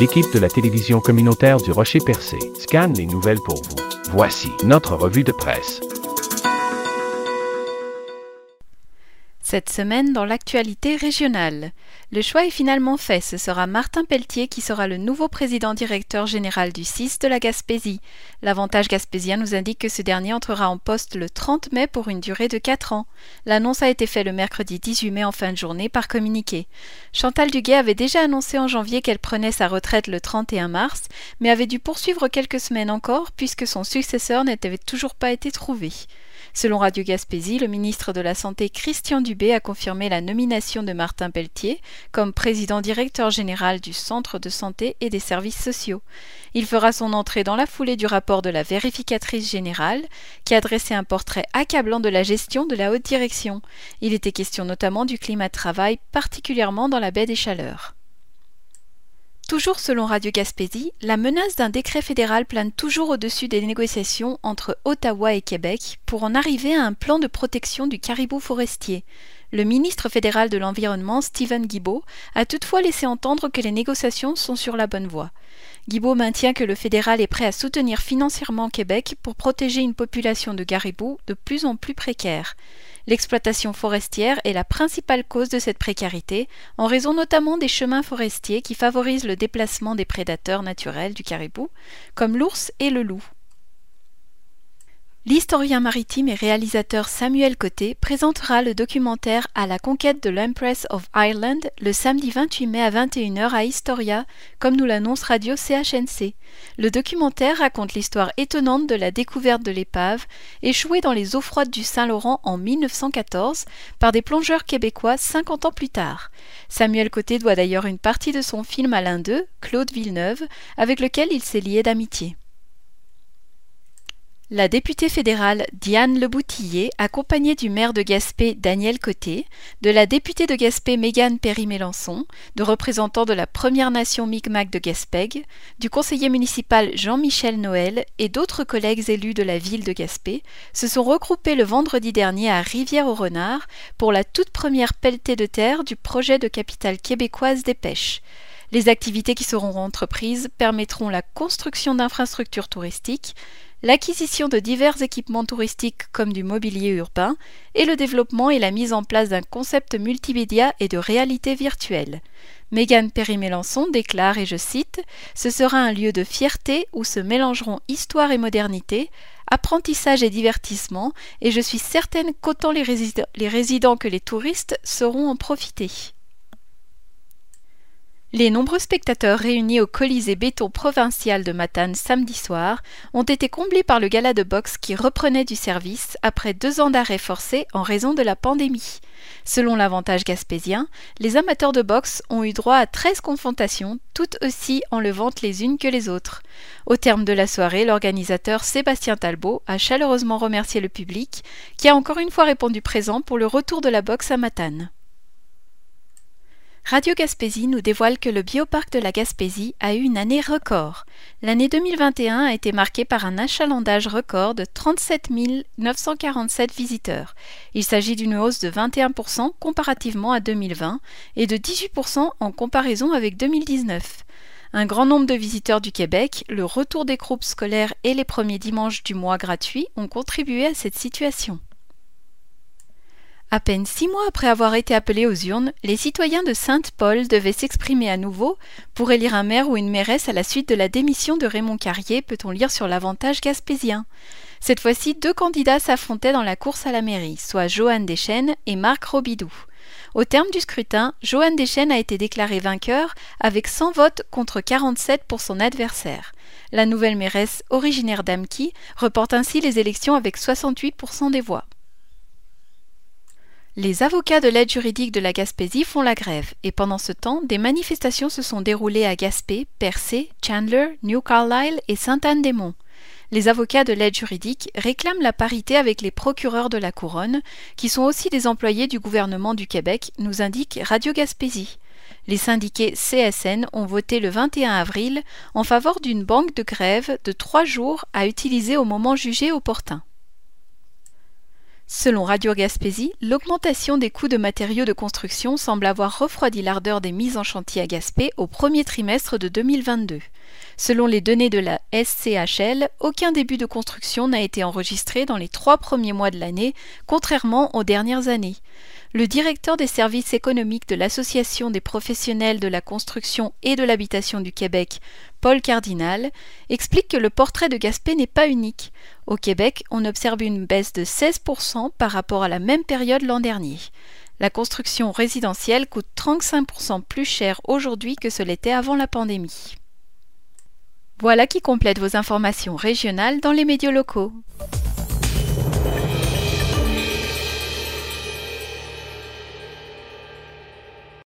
L'équipe de la télévision communautaire du Rocher Percé scanne les nouvelles pour vous. Voici notre revue de presse. Cette semaine, dans l'actualité régionale, le choix est finalement fait. Ce sera Martin Pelletier qui sera le nouveau président directeur général du CIS de la Gaspésie. L'avantage gaspésien nous indique que ce dernier entrera en poste le 30 mai pour une durée de 4 ans. L'annonce a été faite le mercredi 18 mai en fin de journée par communiqué. Chantal Duguay avait déjà annoncé en janvier qu'elle prenait sa retraite le 31 mars, mais avait dû poursuivre quelques semaines encore puisque son successeur n'avait toujours pas été trouvé. Selon Radio Gaspésie, le ministre de la Santé Christian Dubé a confirmé la nomination de Martin Pelletier comme président directeur général du Centre de santé et des services sociaux. Il fera son entrée dans la foulée du rapport de la vérificatrice générale qui a dressé un portrait accablant de la gestion de la haute direction. Il était question notamment du climat de travail, particulièrement dans la baie des Chaleurs. Toujours selon Radio Gaspésie, la menace d'un décret fédéral plane toujours au-dessus des négociations entre Ottawa et Québec pour en arriver à un plan de protection du caribou forestier. Le ministre fédéral de l'Environnement, Stephen Guibault, a toutefois laissé entendre que les négociations sont sur la bonne voie. Guibault maintient que le fédéral est prêt à soutenir financièrement Québec pour protéger une population de caribous de plus en plus précaire. L'exploitation forestière est la principale cause de cette précarité, en raison notamment des chemins forestiers qui favorisent le déplacement des prédateurs naturels du caribou, comme l'ours et le loup. L'historien maritime et réalisateur Samuel Côté présentera le documentaire À la conquête de l'Empress of Ireland le samedi 28 mai à 21h à Historia, comme nous l'annonce Radio CHNC. Le documentaire raconte l'histoire étonnante de la découverte de l'épave, échouée dans les eaux froides du Saint-Laurent en 1914 par des plongeurs québécois 50 ans plus tard. Samuel Côté doit d'ailleurs une partie de son film à l'un d'eux, Claude Villeneuve, avec lequel il s'est lié d'amitié. La députée fédérale Diane Leboutillier, accompagnée du maire de Gaspé Daniel Côté, de la députée de Gaspé Mégane Perry-Mélençon, de représentants de la Première Nation Micmac de Gaspègue, du conseiller municipal Jean-Michel Noël et d'autres collègues élus de la ville de Gaspé, se sont regroupés le vendredi dernier à Rivière-au-Renard pour la toute première pelletée de terre du projet de capitale québécoise des pêches. Les activités qui seront entreprises permettront la construction d'infrastructures touristiques, l'acquisition de divers équipements touristiques comme du mobilier urbain et le développement et la mise en place d'un concept multimédia et de réalité virtuelle. Mégane Perry-Mélençon déclare, et je cite, Ce sera un lieu de fierté où se mélangeront histoire et modernité, apprentissage et divertissement, et je suis certaine qu'autant les, les résidents que les touristes sauront en profiter. Les nombreux spectateurs réunis au Colisée béton provincial de Matane samedi soir ont été comblés par le gala de boxe qui reprenait du service après deux ans d'arrêt forcé en raison de la pandémie. Selon l'avantage gaspésien, les amateurs de boxe ont eu droit à 13 confrontations, toutes aussi enlevantes les unes que les autres. Au terme de la soirée, l'organisateur Sébastien Talbot a chaleureusement remercié le public, qui a encore une fois répondu présent pour le retour de la boxe à Matane. Radio Gaspésie nous dévoile que le bioparc de la Gaspésie a eu une année record. L'année 2021 a été marquée par un achalandage record de 37 947 visiteurs. Il s'agit d'une hausse de 21% comparativement à 2020 et de 18% en comparaison avec 2019. Un grand nombre de visiteurs du Québec, le retour des groupes scolaires et les premiers dimanches du mois gratuits ont contribué à cette situation. À peine six mois après avoir été appelés aux urnes, les citoyens de Sainte-Paul devaient s'exprimer à nouveau pour élire un maire ou une mairesse à la suite de la démission de Raymond Carrier, peut-on lire sur l'avantage gaspésien. Cette fois-ci, deux candidats s'affrontaient dans la course à la mairie, soit Joanne Deschênes et Marc Robidoux. Au terme du scrutin, Joanne Deschênes a été déclarée vainqueur avec 100 votes contre 47 pour son adversaire. La nouvelle mairesse, originaire d'Amqui, reporte ainsi les élections avec 68% des voix. Les avocats de l'aide juridique de la Gaspésie font la grève et pendant ce temps, des manifestations se sont déroulées à Gaspé, Percé, Chandler, New Carlisle et Sainte-Anne-des-Monts. Les avocats de l'aide juridique réclament la parité avec les procureurs de la couronne, qui sont aussi des employés du gouvernement du Québec, nous indique Radio Gaspésie. Les syndiqués CSN ont voté le 21 avril en faveur d'une banque de grève de trois jours à utiliser au moment jugé opportun. Selon Radio Gaspésie, l'augmentation des coûts de matériaux de construction semble avoir refroidi l'ardeur des mises en chantier à Gaspé au premier trimestre de 2022. Selon les données de la SCHL, aucun début de construction n'a été enregistré dans les trois premiers mois de l'année, contrairement aux dernières années. Le directeur des services économiques de l'Association des professionnels de la construction et de l'habitation du Québec, Paul Cardinal, explique que le portrait de Gaspé n'est pas unique. Au Québec, on observe une baisse de 16% par rapport à la même période l'an dernier. La construction résidentielle coûte 35% plus cher aujourd'hui que ce l'était avant la pandémie. Voilà qui complète vos informations régionales dans les médias locaux.